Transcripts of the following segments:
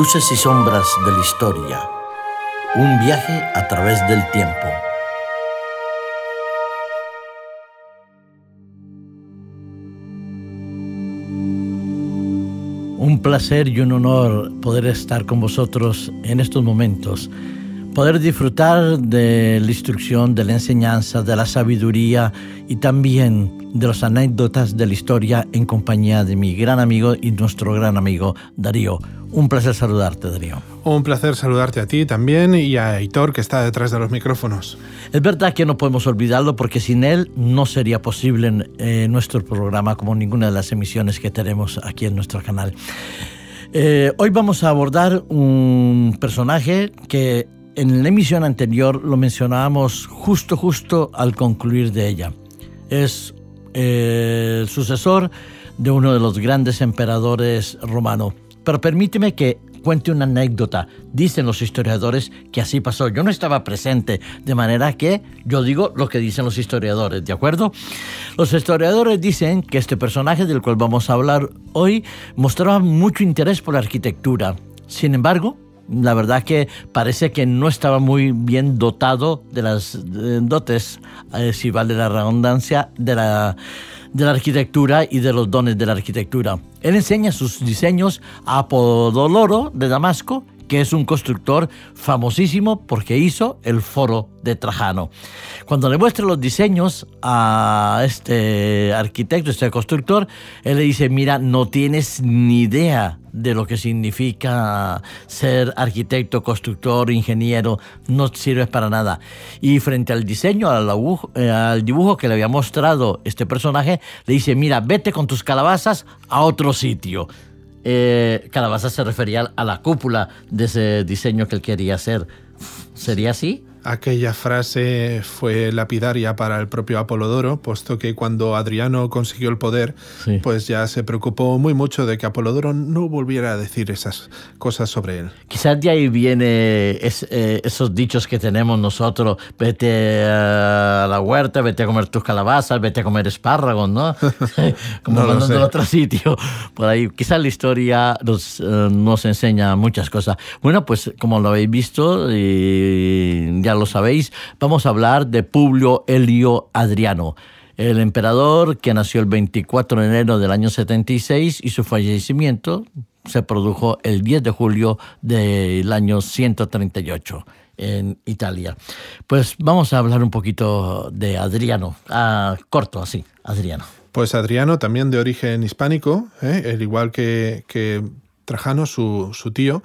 Luces y sombras de la historia. Un viaje a través del tiempo. Un placer y un honor poder estar con vosotros en estos momentos poder disfrutar de la instrucción, de la enseñanza, de la sabiduría y también de las anécdotas de la historia en compañía de mi gran amigo y nuestro gran amigo Darío. Un placer saludarte, Darío. Un placer saludarte a ti también y a Aitor, que está detrás de los micrófonos. Es verdad que no podemos olvidarlo porque sin él no sería posible eh, nuestro programa como ninguna de las emisiones que tenemos aquí en nuestro canal. Eh, hoy vamos a abordar un personaje que en la emisión anterior lo mencionábamos justo, justo al concluir de ella. Es el sucesor de uno de los grandes emperadores romanos. Pero permíteme que cuente una anécdota. Dicen los historiadores que así pasó. Yo no estaba presente, de manera que yo digo lo que dicen los historiadores, ¿de acuerdo? Los historiadores dicen que este personaje del cual vamos a hablar hoy mostraba mucho interés por la arquitectura. Sin embargo, la verdad que parece que no estaba muy bien dotado de las dotes, eh, si vale la redundancia, de la, de la arquitectura y de los dones de la arquitectura. Él enseña sus diseños a Apodoloro de Damasco que es un constructor famosísimo porque hizo el foro de Trajano. Cuando le muestra los diseños a este arquitecto, este constructor, él le dice, mira, no tienes ni idea de lo que significa ser arquitecto, constructor, ingeniero, no sirves para nada. Y frente al diseño, al eh, al dibujo que le había mostrado este personaje, le dice, mira, vete con tus calabazas a otro sitio eh, Calabaza se refería a la cúpula de ese diseño que él quería hacer. ¿Sería así? Aquella frase fue lapidaria para el propio Apolodoro, puesto que cuando Adriano consiguió el poder, pues ya se preocupó muy mucho de que Apolodoro no volviera a decir esas cosas sobre él. Quizás de ahí viene eh, esos dichos que tenemos nosotros, vete a la huerta, vete a comer tus calabazas, vete a comer espárragos, ¿no? Como no de otro sitio. Por ahí, quizás la historia nos, eh, nos enseña muchas cosas. Bueno, pues como lo habéis visto, y ya lo sabéis, vamos a hablar de Publio Helio Adriano, el emperador que nació el 24 de enero del año 76 y su fallecimiento se produjo el 10 de julio del año 138 en Italia. Pues vamos a hablar un poquito de Adriano, ah, corto así, Adriano. Pues Adriano, también de origen hispánico, ¿eh? al igual que, que Trajano, su, su tío,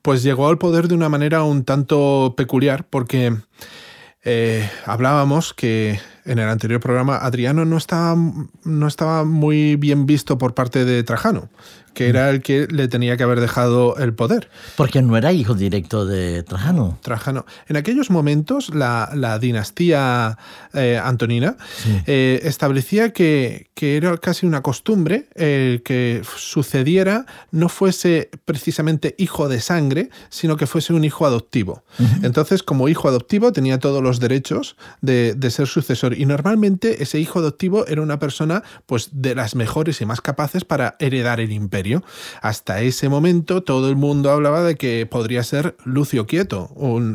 pues llegó al poder de una manera un tanto peculiar porque eh, hablábamos que en el anterior programa Adriano no estaba, no estaba muy bien visto por parte de Trajano que era el que le tenía que haber dejado el poder. Porque no era hijo directo de Trajano. Trajano. En aquellos momentos, la, dinastía eh, antonina eh, establecía que, era casi una costumbre el que sucediera no fuese precisamente hijo de sangre, sino que fuese un hijo adoptivo. Entonces, como hijo adoptivo, tenía todos los derechos de, de, ser sucesor. Y normalmente ese hijo adoptivo era una persona pues, de las mejores y más capaces para heredar el imperio. Hasta ese momento todo el mundo hablaba de que podría ser Lucio Quieto,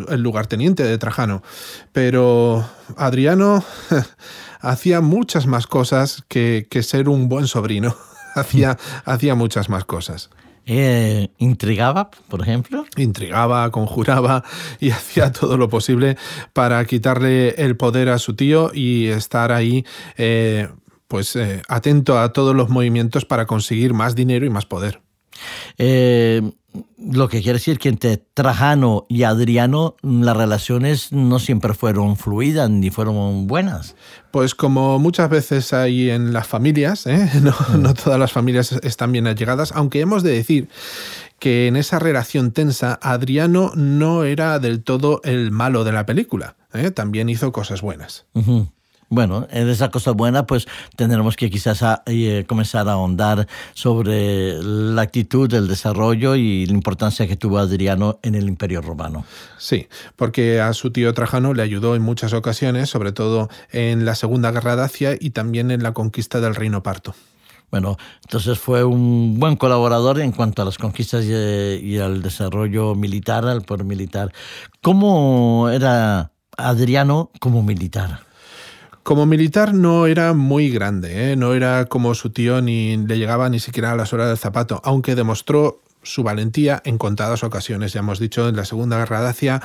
el lugarteniente de Trajano. Pero Adriano hacía muchas más cosas que, ser un buen sobrino. hacía, hacía muchas más cosas. Eh, ¿Intrigaba, por ejemplo? Intrigaba, conjuraba y hacía todo lo posible para quitarle el poder a su tío y estar ahí eh, pues eh, atento a todos los movimientos para conseguir más dinero y más poder. Eh, lo que quiere decir que entre Trajano y Adriano las relaciones no siempre fueron fluidas ni fueron buenas. Pues como muchas veces hay en las familias, ¿eh? no, no, todas las familias están bien allegadas, aunque hemos de decir que en esa relación tensa Adriano no era del todo el malo de la película, también hizo cosas buenas. Bueno, en esa cosa buena, pues tendremos que quizás eh, comenzar a ahondar sobre la actitud, el desarrollo y la importancia que tuvo Adriano en el Imperio Romano. Sí, porque a su tío Trajano le ayudó en muchas ocasiones, sobre todo en la Segunda Guerra Dacia y también en la conquista del Reino Parto. Bueno, entonces fue un buen colaborador en cuanto a las conquistas y, al desarrollo militar, al poder militar. ¿Cómo era Adriano como militar? Como militar no era muy grande, ¿eh? no era como su tío ni le llegaba ni siquiera a las horas del zapato, aunque demostró su valentía en contadas ocasiones, ya hemos dicho en la Segunda Guerra Dacia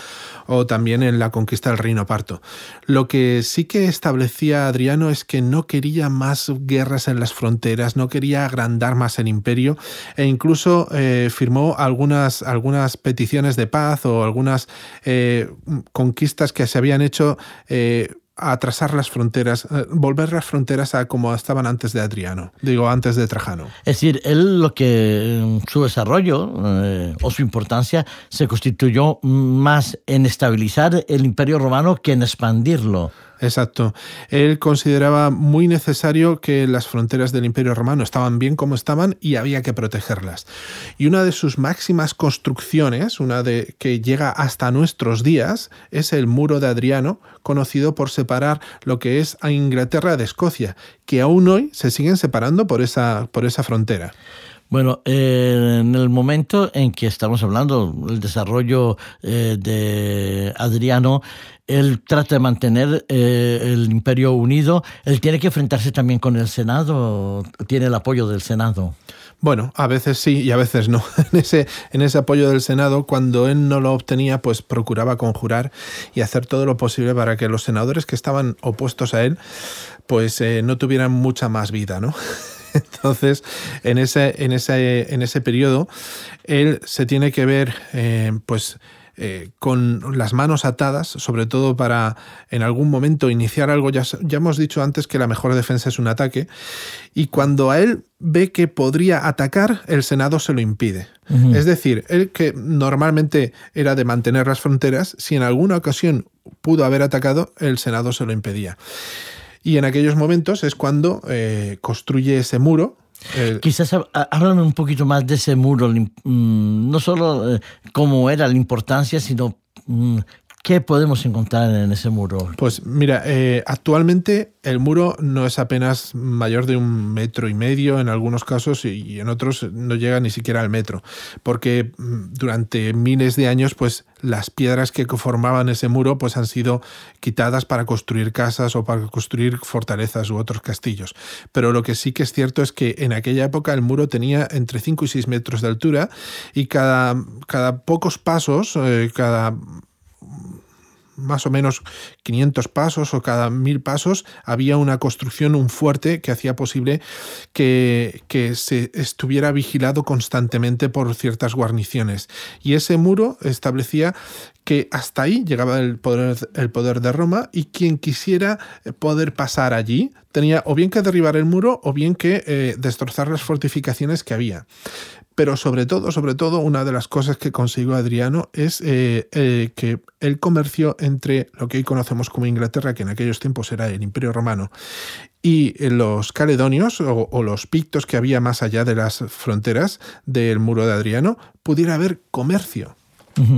o también en la conquista del Reino Parto. Lo que sí que establecía Adriano es que no quería más guerras en las fronteras, no quería agrandar más el imperio e incluso eh, firmó algunas, algunas peticiones de paz o algunas eh, conquistas que se habían hecho. Atrasar las fronteras, eh, volver las fronteras a como estaban antes de Adriano, digo, antes de Trajano. Es decir, él lo que su desarrollo eh, o su importancia se constituyó más en estabilizar el imperio romano que en expandirlo. Exacto. Él consideraba muy necesario que las fronteras del Imperio Romano estaban bien como estaban y había que protegerlas. Y una de sus máximas construcciones, una de que llega hasta nuestros días, es el muro de Adriano, conocido por separar lo que es a Inglaterra de Escocia, que aún hoy se siguen separando por esa, por esa frontera. Bueno, eh, en el momento en que estamos hablando del desarrollo eh, de Adriano, él trata de mantener eh, el imperio unido, él tiene que enfrentarse también con el Senado, tiene el apoyo del Senado. Bueno, a veces sí y a veces no. En ese, en ese apoyo del Senado, cuando él no lo obtenía, pues procuraba conjurar y hacer todo lo posible para que los senadores que estaban opuestos a él, pues no tuvieran mucha más vida, ¿no? Entonces, en ese, en ese, en ese periodo, él se tiene que ver, eh, pues, eh, con las manos atadas, sobre todo para en algún momento iniciar algo. Ya, ya, hemos dicho antes que la mejor defensa es un ataque. Y cuando a él ve que podría atacar, el Senado se lo impide. Es decir, él que normalmente era de mantener las fronteras, si en alguna ocasión pudo haber atacado, el Senado se lo impedía. Y en aquellos momentos es cuando eh, construye ese muro. Quizás háblame un poquito más de ese muro, mm, no solo eh, cómo era la importancia, sino mm, ¿Qué podemos encontrar en ese muro? Pues mira, eh, actualmente el muro no es apenas mayor de un metro y medio en algunos casos y en otros no llega ni siquiera al metro, porque mm, durante miles de años pues las piedras que formaban ese muro pues han sido quitadas para construir casas o para construir fortalezas u otros castillos. Pero lo que sí que es cierto es que en aquella época el muro tenía entre 5 y 6 metros de altura y cada, cada pocos pasos, eh, cada más o menos 500 pasos o cada mil pasos había una construcción, un fuerte que hacía posible que, que, se estuviera vigilado constantemente por ciertas guarniciones. Y ese muro establecía que hasta ahí llegaba el poder, el poder de Roma y quien quisiera poder pasar allí tenía o bien que derribar el muro o bien que eh, destrozar las fortificaciones que había. Pero sobre todo, sobre todo, una de las cosas que consiguió Adriano es eh, eh, que el comercio entre lo que hoy conocemos como Inglaterra, que en aquellos tiempos era el Imperio Romano, y los caledonios o, los pictos que había más allá de las fronteras del muro de Adriano, pudiera haber comercio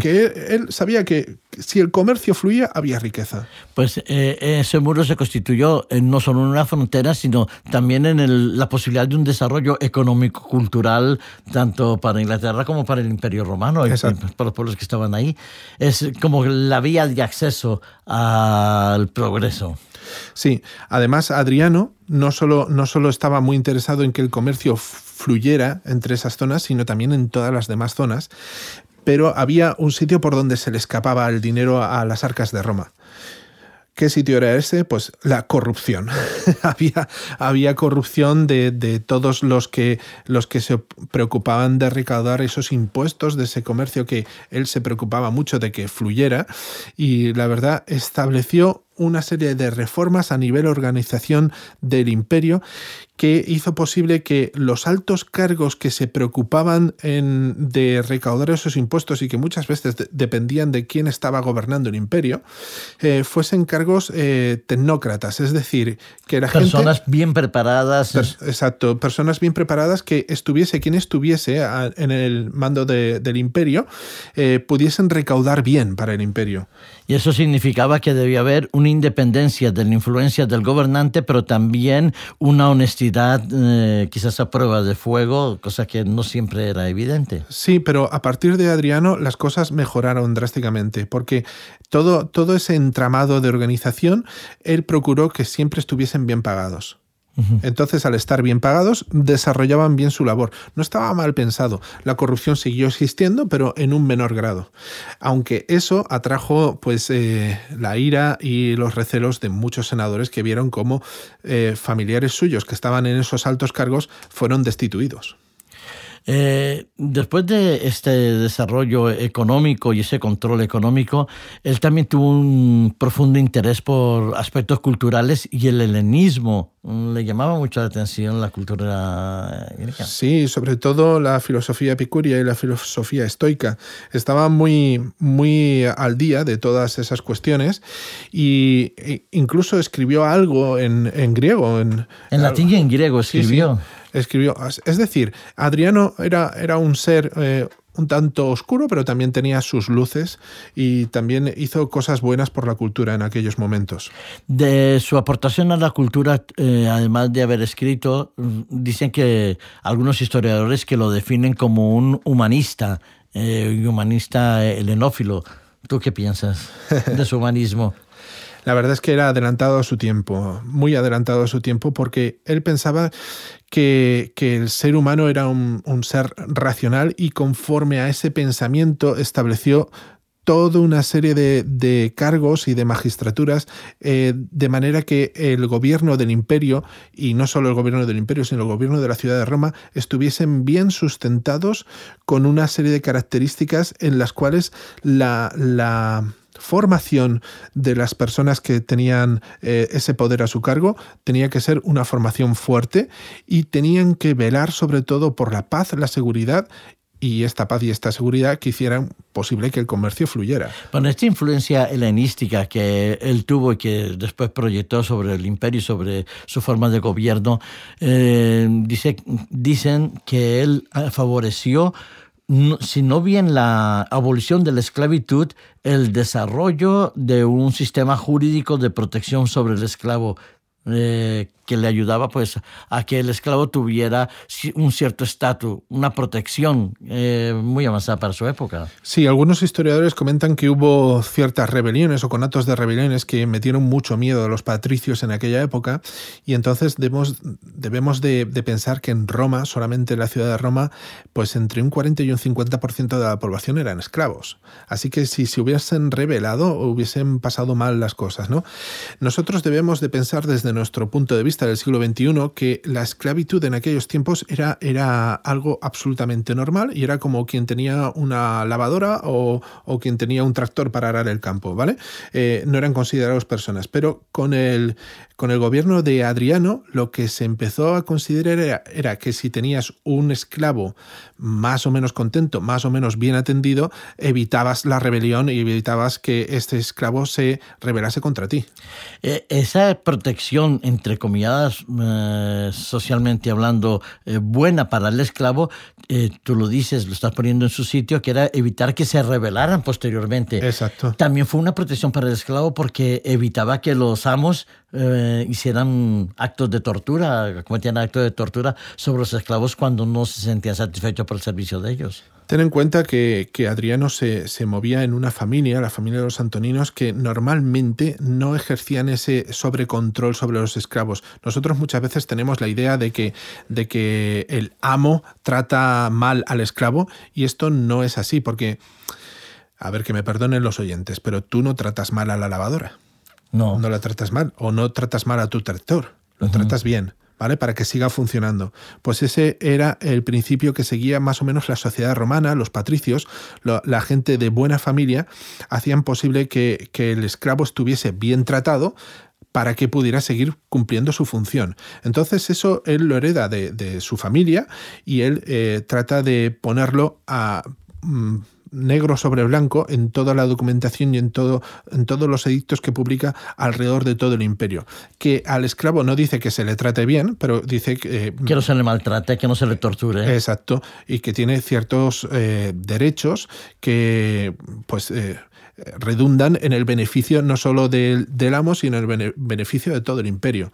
que él sabía que si el comercio fluía, había riqueza. Pues eh, ese muro se constituyó no solo en una frontera, sino también en la posibilidad de un desarrollo económico-cultural, tanto para Inglaterra como para el Imperio Romano, y para los pueblos que estaban ahí. Es como la vía de acceso al progreso. Sí, además Adriano no solo, no solo estaba muy interesado en que el comercio fluyera entre esas zonas, sino también en todas las demás zonas pero había un sitio por donde se le escapaba el dinero a las arcas de Roma. ¿Qué sitio era ese? Pues la corrupción. había, había corrupción de, todos los que, los que se preocupaban de recaudar esos impuestos de ese comercio que él se preocupaba mucho de que fluyera y la verdad estableció una serie de reformas a nivel organización del imperio que hizo posible que los altos cargos que se preocupaban en, de recaudar esos impuestos y que muchas veces dependían de quién estaba gobernando el imperio, eh, fuesen cargos eh, tecnócratas, es decir, que la personas bien preparadas. exacto, personas bien preparadas que estuviese quien estuviese en el mando del imperio, eh, pudiesen recaudar bien para el imperio. Y eso significaba que debía haber un independencia de la influencia del gobernante, pero también una honestidad eh, quizás a prueba de fuego, cosa que no siempre era evidente. Sí, pero a partir de Adriano las cosas mejoraron drásticamente, porque todo, todo ese entramado de organización, él procuró que siempre estuviesen bien pagados. Entonces, al estar bien pagados, desarrollaban bien su labor. No estaba mal pensado. La corrupción siguió existiendo, pero en un menor grado. Aunque eso atrajo pues, eh, la ira y los recelos de muchos senadores que vieron cómo eh, familiares suyos que estaban en esos altos cargos fueron destituidos. Eh, después de este desarrollo económico y ese control económico, él también tuvo un profundo interés por aspectos culturales y el helenismo. Le llamaba mucho la atención la cultura griega. Sí, sobre todo la filosofía epicuria y la filosofía estoica. Estaba muy, muy al día de todas esas cuestiones y e incluso escribió algo en, griego. En, latín y en griego escribió escribió. Es decir, Adriano era, era un ser eh, un tanto oscuro, pero también tenía sus luces y también hizo cosas buenas por la cultura en aquellos momentos. De su aportación a la cultura, eh, además de haber escrito, dicen que algunos historiadores que lo definen como un humanista, eh, un humanista helenófilo. ¿Tú qué piensas de su humanismo? La verdad es que era adelantado a su tiempo, muy adelantado a su tiempo, porque él pensaba que, el ser humano era un, ser racional y conforme a ese pensamiento estableció toda una serie de, cargos y de magistraturas, eh, de manera que el gobierno del imperio, y no solo el gobierno del imperio, sino el gobierno de la ciudad de Roma, estuviesen bien sustentados con una serie de características en las cuales la, la formación de las personas que tenían eh, ese poder a su cargo tenía que ser una formación fuerte y tenían que velar sobre todo por la paz, la seguridad y esta paz y esta seguridad que hicieran posible que el comercio fluyera. Bueno, esta influencia helenística que él tuvo y que después proyectó sobre el imperio y sobre su forma de gobierno, eh, dice, dicen que él favoreció si no bien la abolición de la esclavitud, el desarrollo de un sistema jurídico de protección sobre el esclavo eh, que le ayudaba pues a que el esclavo tuviera un cierto estatus, una protección eh, muy avanzada para su época. Sí, algunos historiadores comentan que hubo ciertas rebeliones o conatos de rebeliones que metieron mucho miedo a los patricios en aquella época y entonces debemos, debemos de, pensar que en Roma, solamente en la ciudad de Roma, pues entre un 40 y un 50% de la población eran esclavos. Así que si se hubiesen rebelado, hubiesen pasado mal las cosas, ¿no? Nosotros debemos de pensar desde nuestro punto de vista del siglo XXI que la esclavitud en aquellos tiempos era, era algo absolutamente normal y era como quien tenía una lavadora o, quien tenía un tractor para arar el campo, ¿vale? Eh, no eran considerados personas, pero con el, con el gobierno de Adriano lo que se empezó a considerar era, era, que si tenías un esclavo más o menos contento, más o menos bien atendido, evitabas la rebelión y evitabas que este esclavo se rebelase contra ti. Eh, esa protección, entre comillas, eh, socialmente hablando, eh, buena para el esclavo, eh, tú lo dices, lo estás poniendo en su sitio, que era evitar que se rebelaran posteriormente. Exacto. También fue una protección para el esclavo porque evitaba que los amos hicieran actos de tortura, cometían actos de tortura sobre los esclavos cuando no se sentían satisfechos por el servicio de ellos. Ten en cuenta que, Adriano se, movía en una familia, la familia de los antoninos, que normalmente no ejercían ese sobrecontrol sobre los esclavos. Nosotros muchas veces tenemos la idea de que, de que el amo trata mal al esclavo y esto no es así, porque, a ver, que me perdonen los oyentes, pero tú no tratas mal a la lavadora. No. No la tratas mal, o no tratas mal a tu tractor, lo tratas bien. ¿Vale? Para que siga funcionando. Pues ese era el principio que seguía más o menos la sociedad romana, los patricios, la gente de buena familia, hacían posible que, el esclavo estuviese bien tratado, para que pudiera seguir cumpliendo su función. Entonces eso él lo hereda de, su familia y él eh, trata de ponerlo a... Mm, negro sobre blanco en toda la documentación y en, todo, en todos los edictos que publica alrededor de todo el imperio. Que al esclavo no dice que se le trate bien, pero dice que... Eh, que no se le maltrate, que no se le torture. Exacto, y que tiene ciertos eh, derechos que pues... Eh, redundan en el beneficio no solo del, del amo, sino en el beneficio de todo el imperio.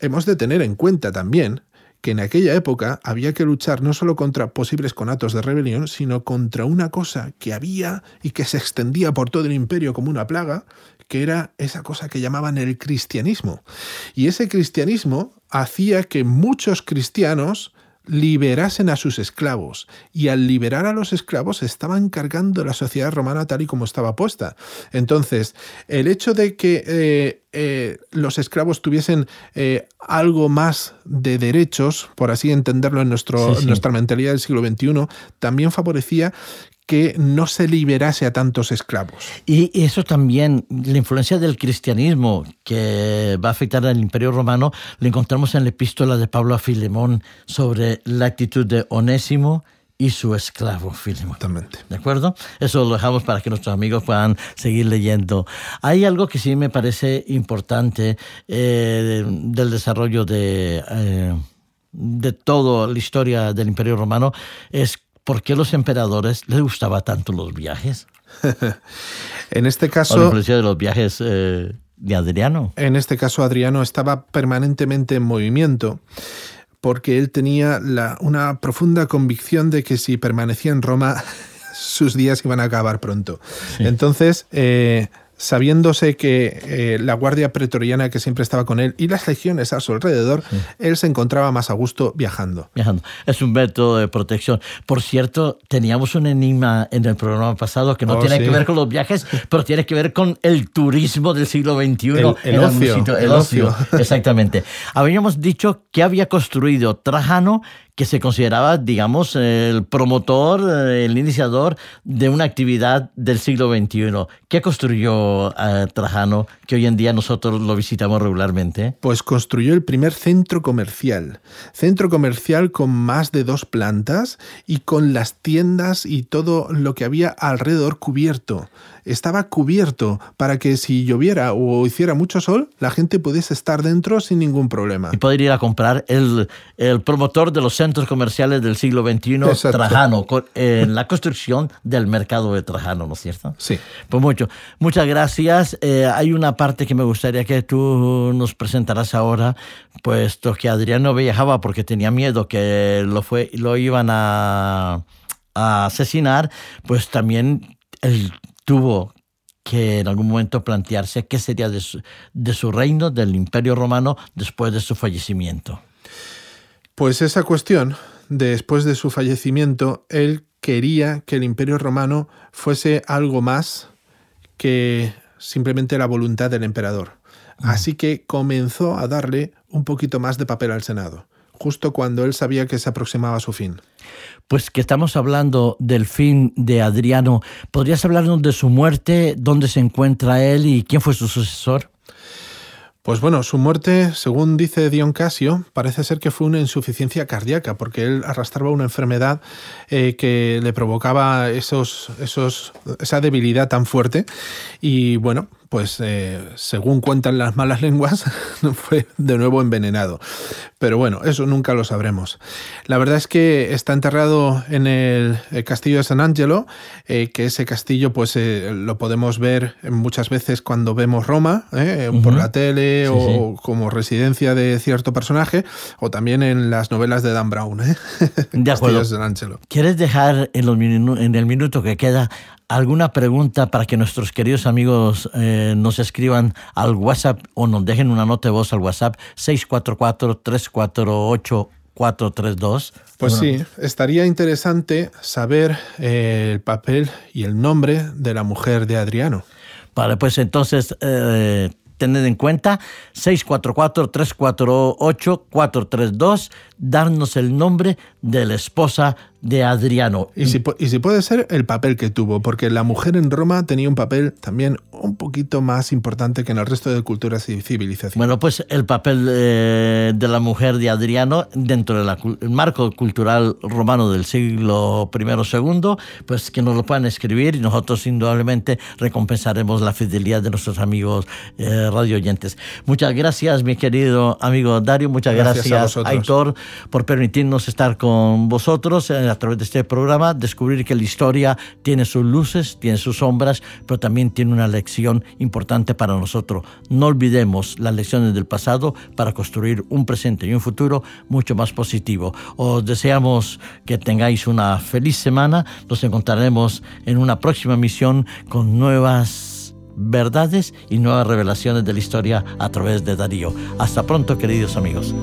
Hemos de tener en cuenta también que en aquella época había que luchar no solo contra posibles conatos de rebelión, sino contra una cosa que había y que se extendía por todo el imperio como una plaga, que era esa cosa que llamaban el cristianismo. Y ese cristianismo hacía que muchos cristianos liberasen a sus esclavos y al liberar a los esclavos estaban cargando la sociedad romana tal y como estaba puesta. Entonces, el hecho de que eh, eh, los esclavos tuviesen eh, algo más de derechos, por así entenderlo en nuestro, nuestra mentalidad del siglo XXI, también favorecía que no se liberase a tantos esclavos. Y eso también, la influencia del cristianismo que va a afectar al imperio romano, lo encontramos en la epístola de Pablo a Filemón sobre la actitud de Onésimo y su esclavo Filemón. Totalmente. ¿De acuerdo? Eso lo dejamos para que nuestros amigos puedan seguir leyendo. Hay algo que sí me parece importante eh, del desarrollo de... Eh, de toda la historia del Imperio Romano es ¿por qué a los emperadores les gustaba tanto los viajes? en este caso... la influencia de los viajes eh, de Adriano. En este caso, Adriano estaba permanentemente en movimiento porque él tenía una profunda convicción de que si permanecía en Roma, sus días iban a acabar pronto. Entonces, eh, sabiéndose que eh, la guardia pretoriana que siempre estaba con él y las legiones a su alrededor, él se encontraba más a gusto viajando. Viajando. Es un método de protección. Por cierto, teníamos un enigma en el programa pasado que no oh, tiene que ver con los viajes, pero tiene que ver con el turismo del siglo XXI. El, ocio. el ocio. Exactamente. Habíamos dicho que había construido Trajano que se consideraba, digamos, el promotor, el iniciador de una actividad del siglo XXI. ¿Qué construyó eh, Trajano que hoy en día nosotros lo visitamos regularmente? Pues construyó el primer centro comercial. Centro comercial con más de dos plantas y con las tiendas y todo lo que había alrededor cubierto estaba cubierto para que si lloviera o hiciera mucho sol, la gente pudiese estar dentro sin ningún problema. Y poder ir a comprar el, el promotor de los centros comerciales del siglo XXI, Trajano, en la construcción del mercado de Trajano, ¿no es cierto? Sí. Pues mucho. Muchas gracias. Eh, hay una parte que me gustaría que tú nos presentaras ahora, puesto que Adriano viajaba porque tenía miedo que lo, fue, lo iban a, a asesinar, pues también el tuvo que en algún momento plantearse qué sería de su, reino, del imperio romano, después de su fallecimiento. Pues esa cuestión, después de su fallecimiento, él quería que el imperio romano fuese algo más que simplemente la voluntad del emperador. Así que comenzó a darle un poquito más de papel al Senado, justo cuando él sabía que se aproximaba a su fin. Pues que estamos hablando del fin de Adriano, ¿podrías hablarnos de su muerte, dónde se encuentra él y quién fue su sucesor? Pues bueno, su muerte, según dice Dion Casio, parece ser que fue una insuficiencia cardíaca, porque él arrastraba una enfermedad eh, que le provocaba esos, esos, esa debilidad tan fuerte. Y bueno, pues eh, según cuentan las malas lenguas, fue de nuevo envenenado. Pero bueno, eso nunca lo sabremos. La verdad es que está enterrado en el, castillo de San Angelo, eh, que ese castillo pues eh, lo podemos ver muchas veces cuando vemos Roma, por la tele o como residencia de cierto personaje, o también en las novelas de Dan Brown. de acuerdo. San Angelo. ¿Quieres dejar en, en el minuto que queda alguna pregunta para que nuestros queridos amigos eh, nos escriban al WhatsApp o nos dejen una nota de voz al WhatsApp 644-348-432. Pues sí, estaría interesante saber eh, el papel y el nombre de la mujer de Adriano. Vale, pues entonces eh, tened en cuenta 644-348-432, darnos el nombre de la esposa de Adriano. Y si, y si puede ser el papel que tuvo, porque la mujer en Roma tenía un papel también un poquito más importante que en el resto de culturas y civilizaciones. Bueno, pues el papel de, la mujer de Adriano dentro del marco cultural romano del siglo I II, pues que nos lo puedan escribir y nosotros indudablemente recompensaremos la fidelidad de nuestros amigos eh, radio oyentes. Muchas gracias, mi querido amigo Dario, muchas gracias, gracias Aitor, por permitirnos estar con vosotros. Eh, a través de este programa descubrir que la historia tiene sus luces, tiene sus sombras, pero también tiene una lección importante para nosotros. No olvidemos las lecciones del pasado para construir un presente y un futuro mucho más positivo. Os deseamos que tengáis una feliz semana. Nos encontraremos en una próxima misión con nuevas verdades y nuevas revelaciones de la historia a través de Darío. Hasta pronto, queridos amigos.